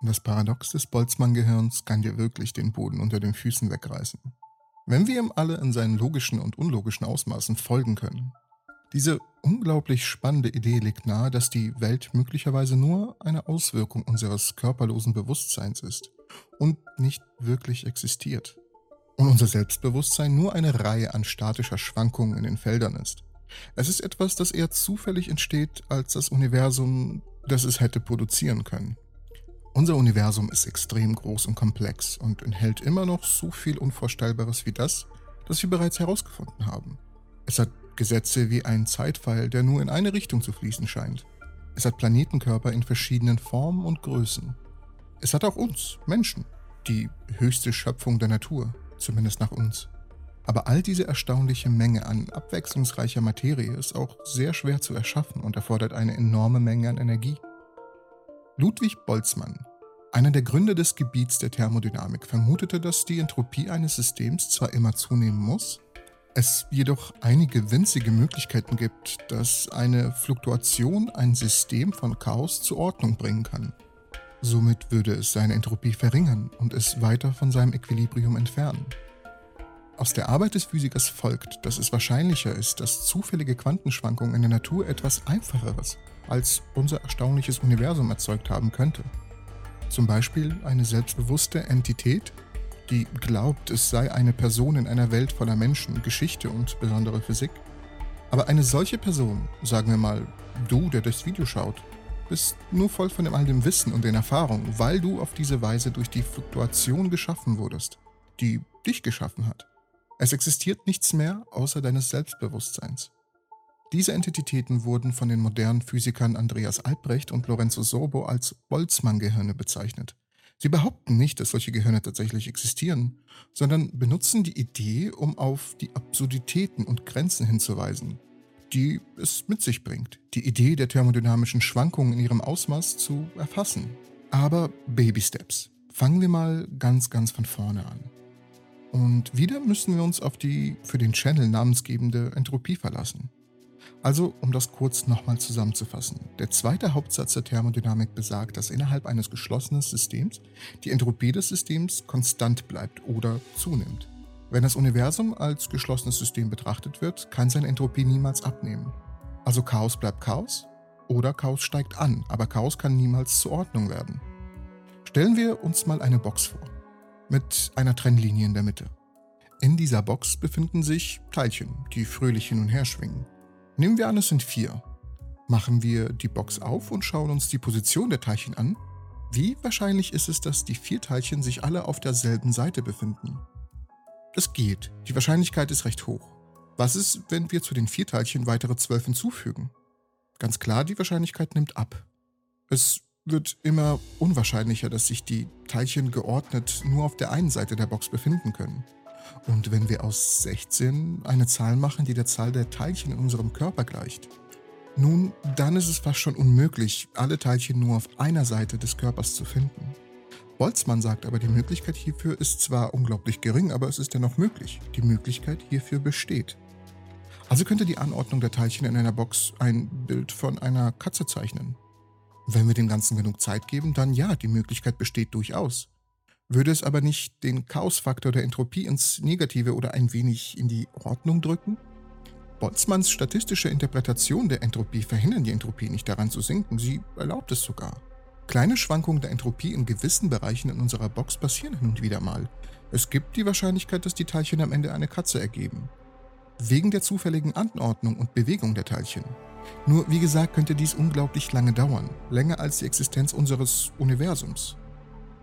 Das Paradox des Boltzmann-Gehirns kann dir wirklich den Boden unter den Füßen wegreißen. Wenn wir ihm alle in seinen logischen und unlogischen Ausmaßen folgen können. Diese unglaublich spannende Idee legt nahe, dass die Welt möglicherweise nur eine Auswirkung unseres körperlosen Bewusstseins ist und nicht wirklich existiert. Und unser Selbstbewusstsein nur eine Reihe an statischer Schwankungen in den Feldern ist. Es ist etwas, das eher zufällig entsteht, als das Universum, das es hätte produzieren können. Unser Universum ist extrem groß und komplex und enthält immer noch so viel Unvorstellbares wie das, das wir bereits herausgefunden haben. Es hat Gesetze wie ein Zeitpfeil, der nur in eine Richtung zu fließen scheint. Es hat Planetenkörper in verschiedenen Formen und Größen. Es hat auch uns, Menschen, die höchste Schöpfung der Natur, zumindest nach uns. Aber all diese erstaunliche Menge an abwechslungsreicher Materie ist auch sehr schwer zu erschaffen und erfordert eine enorme Menge an Energie. Ludwig Boltzmann, einer der Gründer des Gebiets der Thermodynamik, vermutete, dass die Entropie eines Systems zwar immer zunehmen muss, es jedoch einige winzige Möglichkeiten gibt, dass eine Fluktuation ein System von Chaos zur Ordnung bringen kann. Somit würde es seine Entropie verringern und es weiter von seinem Equilibrium entfernen. Aus der Arbeit des Physikers folgt, dass es wahrscheinlicher ist, dass zufällige Quantenschwankungen in der Natur etwas Einfacheres als unser erstaunliches Universum erzeugt haben könnte. Zum Beispiel eine selbstbewusste Entität, die glaubt, es sei eine Person in einer Welt voller Menschen, Geschichte und besondere Physik. Aber eine solche Person, sagen wir mal du, der das Video schaut, bist nur voll von all dem Wissen und den Erfahrungen, weil du auf diese Weise durch die Fluktuation geschaffen wurdest, die dich geschaffen hat. Es existiert nichts mehr außer deines Selbstbewusstseins. Diese Entitäten wurden von den modernen Physikern Andreas Albrecht und Lorenzo Sorbo als Boltzmann-Gehirne bezeichnet. Sie behaupten nicht, dass solche Gehirne tatsächlich existieren, sondern benutzen die Idee, um auf die Absurditäten und Grenzen hinzuweisen, die es mit sich bringt, die Idee der thermodynamischen Schwankungen in ihrem Ausmaß zu erfassen. Aber Baby Steps. Fangen wir mal ganz, ganz von vorne an. Und wieder müssen wir uns auf die für den Channel namensgebende Entropie verlassen. Also, um das kurz nochmal zusammenzufassen. Der zweite Hauptsatz der Thermodynamik besagt, dass innerhalb eines geschlossenen Systems die Entropie des Systems konstant bleibt oder zunimmt. Wenn das Universum als geschlossenes System betrachtet wird, kann seine Entropie niemals abnehmen. Also Chaos bleibt Chaos oder Chaos steigt an, aber Chaos kann niemals zur Ordnung werden. Stellen wir uns mal eine Box vor, mit einer Trennlinie in der Mitte. In dieser Box befinden sich Teilchen, die fröhlich hin und her schwingen. Nehmen wir an, es sind vier. Machen wir die Box auf und schauen uns die Position der Teilchen an. Wie wahrscheinlich ist es, dass die vier Teilchen sich alle auf derselben Seite befinden? Es geht. Die Wahrscheinlichkeit ist recht hoch. Was ist, wenn wir zu den vier Teilchen weitere zwölf hinzufügen? Ganz klar, die Wahrscheinlichkeit nimmt ab. Es wird immer unwahrscheinlicher, dass sich die Teilchen geordnet nur auf der einen Seite der Box befinden können. Und wenn wir aus 16 eine Zahl machen, die der Zahl der Teilchen in unserem Körper gleicht, nun, dann ist es fast schon unmöglich, alle Teilchen nur auf einer Seite des Körpers zu finden. Boltzmann sagt aber, die Möglichkeit hierfür ist zwar unglaublich gering, aber es ist dennoch möglich. Die Möglichkeit hierfür besteht. Also könnte die Anordnung der Teilchen in einer Box ein Bild von einer Katze zeichnen. Wenn wir dem Ganzen genug Zeit geben, dann ja, die Möglichkeit besteht durchaus würde es aber nicht den Chaosfaktor der Entropie ins Negative oder ein wenig in die Ordnung drücken? Boltzmanns statistische Interpretation der Entropie verhindern die Entropie nicht daran zu sinken, sie erlaubt es sogar. Kleine Schwankungen der Entropie in gewissen Bereichen in unserer Box passieren hin und wieder mal. Es gibt die Wahrscheinlichkeit, dass die Teilchen am Ende eine Katze ergeben. Wegen der zufälligen Anordnung und Bewegung der Teilchen. Nur wie gesagt könnte dies unglaublich lange dauern, länger als die Existenz unseres Universums.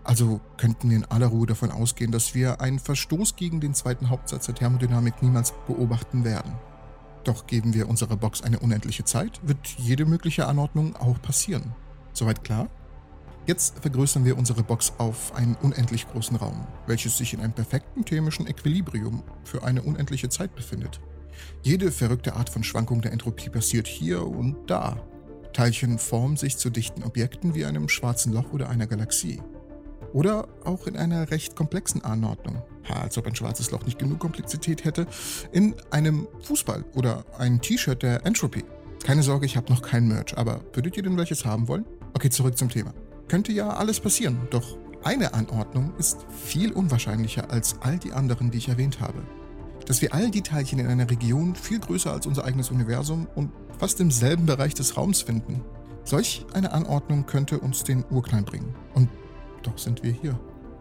Also könnten wir in aller Ruhe davon ausgehen, dass wir einen Verstoß gegen den zweiten Hauptsatz der Thermodynamik niemals beobachten werden. Doch geben wir unserer Box eine unendliche Zeit, wird jede mögliche Anordnung auch passieren. Soweit klar? Jetzt vergrößern wir unsere Box auf einen unendlich großen Raum, welches sich in einem perfekten thermischen Equilibrium für eine unendliche Zeit befindet. Jede verrückte Art von Schwankung der Entropie passiert hier und da. Teilchen formen sich zu dichten Objekten wie einem schwarzen Loch oder einer Galaxie. Oder auch in einer recht komplexen Anordnung. Ha, als ob ein schwarzes Loch nicht genug Komplexität hätte. In einem Fußball oder ein T-Shirt der Entropy. Keine Sorge, ich habe noch kein Merch, aber würdet ihr denn welches haben wollen? Okay, zurück zum Thema. könnte ja alles passieren, doch eine Anordnung ist viel unwahrscheinlicher als all die anderen, die ich erwähnt habe. Dass wir all die Teilchen in einer Region viel größer als unser eigenes Universum und fast im selben Bereich des Raums finden. Solch eine Anordnung könnte uns den Urknall bringen. Und doch sind wir hier.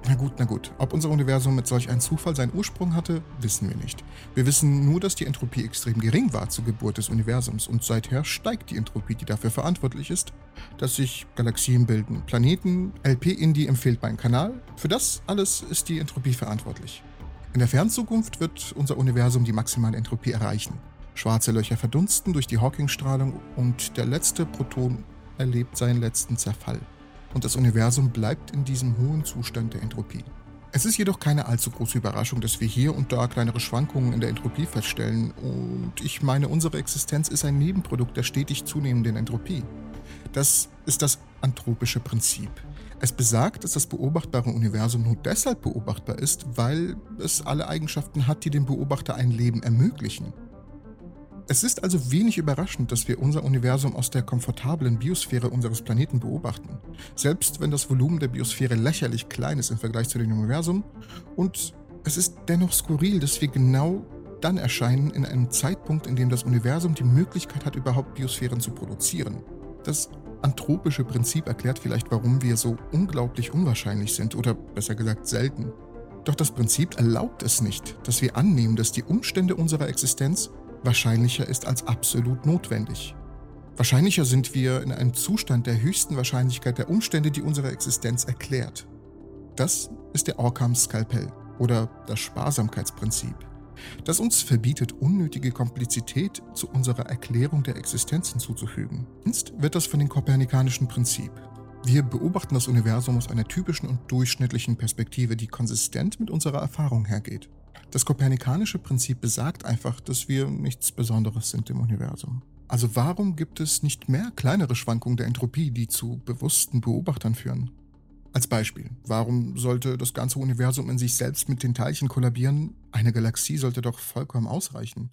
Na gut, na gut. Ob unser Universum mit solch einem Zufall seinen Ursprung hatte, wissen wir nicht. Wir wissen nur, dass die Entropie extrem gering war zur Geburt des Universums und seither steigt die Entropie, die dafür verantwortlich ist, dass sich Galaxien bilden, Planeten, LP-Indie empfiehlt meinen Kanal. Für das alles ist die Entropie verantwortlich. In der Fernzukunft wird unser Universum die maximale Entropie erreichen. Schwarze Löcher verdunsten durch die Hawking-Strahlung und der letzte Proton erlebt seinen letzten Zerfall und das Universum bleibt in diesem hohen Zustand der Entropie. Es ist jedoch keine allzu große Überraschung, dass wir hier und da kleinere Schwankungen in der Entropie feststellen und ich meine, unsere Existenz ist ein Nebenprodukt der stetig zunehmenden Entropie. Das ist das anthropische Prinzip. Es besagt, dass das beobachtbare Universum nur deshalb beobachtbar ist, weil es alle Eigenschaften hat, die dem Beobachter ein Leben ermöglichen. Es ist also wenig überraschend, dass wir unser Universum aus der komfortablen Biosphäre unseres Planeten beobachten, selbst wenn das Volumen der Biosphäre lächerlich klein ist im Vergleich zu dem Universum. Und es ist dennoch skurril, dass wir genau dann erscheinen in einem Zeitpunkt, in dem das Universum die Möglichkeit hat, überhaupt Biosphären zu produzieren. Das anthropische Prinzip erklärt vielleicht, warum wir so unglaublich unwahrscheinlich sind oder besser gesagt selten. Doch das Prinzip erlaubt es nicht, dass wir annehmen, dass die Umstände unserer Existenz wahrscheinlicher ist als absolut notwendig. Wahrscheinlicher sind wir in einem Zustand der höchsten Wahrscheinlichkeit der Umstände, die unsere Existenz erklärt. Das ist der Orkhams Skalpell oder das Sparsamkeitsprinzip, das uns verbietet, unnötige Komplexität zu unserer Erklärung der Existenz hinzuzufügen. Sonst wird das von dem kopernikanischen Prinzip. Wir beobachten das Universum aus einer typischen und durchschnittlichen Perspektive, die konsistent mit unserer Erfahrung hergeht. Das kopernikanische Prinzip besagt einfach, dass wir nichts Besonderes sind im Universum. Also warum gibt es nicht mehr kleinere Schwankungen der Entropie, die zu bewussten Beobachtern führen? Als Beispiel, warum sollte das ganze Universum in sich selbst mit den Teilchen kollabieren? Eine Galaxie sollte doch vollkommen ausreichen.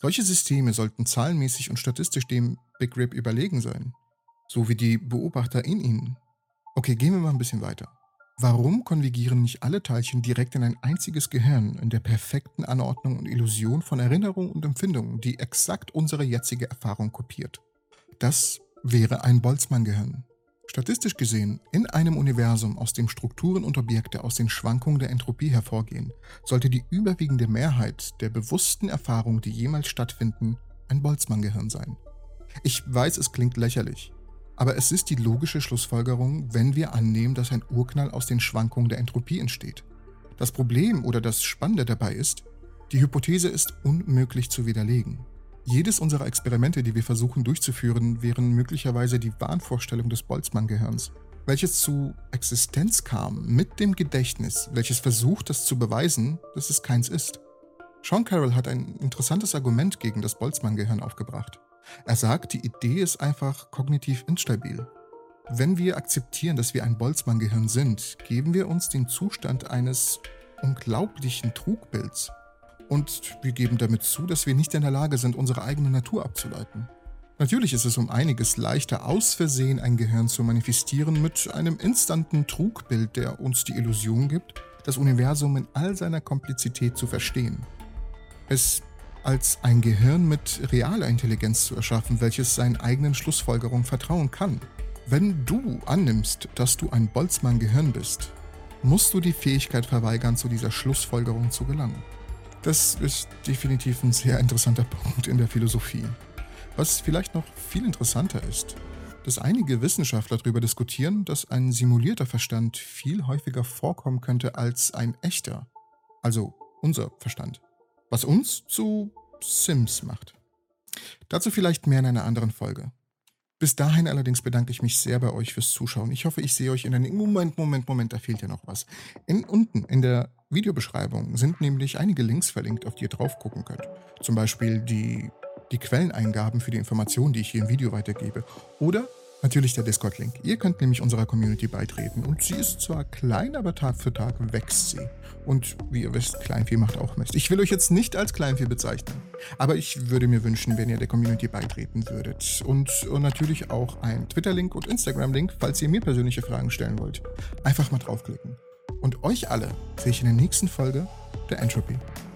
Solche Systeme sollten zahlenmäßig und statistisch dem Big Rip überlegen sein, so wie die Beobachter in ihnen. Okay, gehen wir mal ein bisschen weiter. Warum konvergieren nicht alle Teilchen direkt in ein einziges Gehirn in der perfekten Anordnung und Illusion von Erinnerungen und Empfindungen, die exakt unsere jetzige Erfahrung kopiert? Das wäre ein Boltzmann-Gehirn. Statistisch gesehen, in einem Universum, aus dem Strukturen und Objekte aus den Schwankungen der Entropie hervorgehen, sollte die überwiegende Mehrheit der bewussten Erfahrungen, die jemals stattfinden, ein Boltzmann-Gehirn sein. Ich weiß, es klingt lächerlich, aber es ist die logische Schlussfolgerung, wenn wir annehmen, dass ein Urknall aus den Schwankungen der Entropie entsteht. Das Problem oder das Spannende dabei ist, die Hypothese ist unmöglich zu widerlegen. Jedes unserer Experimente, die wir versuchen durchzuführen, wären möglicherweise die Wahnvorstellung des Boltzmann-Gehirns, welches zu Existenz kam mit dem Gedächtnis, welches versucht, das zu beweisen, dass es keins ist. Sean Carroll hat ein interessantes Argument gegen das Boltzmann-Gehirn aufgebracht. Er sagt, die Idee ist einfach kognitiv instabil. Wenn wir akzeptieren, dass wir ein Boltzmann-Gehirn sind, geben wir uns den Zustand eines unglaublichen Trugbilds. Und wir geben damit zu, dass wir nicht in der Lage sind, unsere eigene Natur abzuleiten. Natürlich ist es um einiges leichter, aus Versehen ein Gehirn zu manifestieren mit einem instanten Trugbild, der uns die Illusion gibt, das Universum in all seiner Komplexität zu verstehen. Es als ein Gehirn mit realer Intelligenz zu erschaffen, welches seinen eigenen Schlussfolgerungen vertrauen kann. Wenn du annimmst, dass du ein Boltzmann-Gehirn bist, musst du die Fähigkeit verweigern, zu dieser Schlussfolgerung zu gelangen. Das ist definitiv ein sehr interessanter Punkt in der Philosophie. Was vielleicht noch viel interessanter ist, dass einige Wissenschaftler darüber diskutieren, dass ein simulierter Verstand viel häufiger vorkommen könnte als ein echter, also unser Verstand was uns zu Sims macht. Dazu vielleicht mehr in einer anderen Folge. Bis dahin allerdings bedanke ich mich sehr bei euch fürs Zuschauen. Ich hoffe, ich sehe euch in einem Moment, Moment, Moment, da fehlt ja noch was. In, unten in der Videobeschreibung sind nämlich einige Links verlinkt, auf die ihr drauf gucken könnt. Zum Beispiel die, die Quelleneingaben für die Informationen, die ich hier im Video weitergebe. Oder Natürlich der Discord-Link. Ihr könnt nämlich unserer Community beitreten und sie ist zwar klein, aber Tag für Tag wächst sie. Und wie ihr wisst, Kleinvieh macht auch Mist. Ich will euch jetzt nicht als Kleinvieh bezeichnen, aber ich würde mir wünschen, wenn ihr der Community beitreten würdet. Und, natürlich auch ein Twitter-Link und Instagram-Link, falls ihr mir persönliche Fragen stellen wollt. Einfach mal draufklicken. Und euch alle sehe ich in der nächsten Folge der Entropy.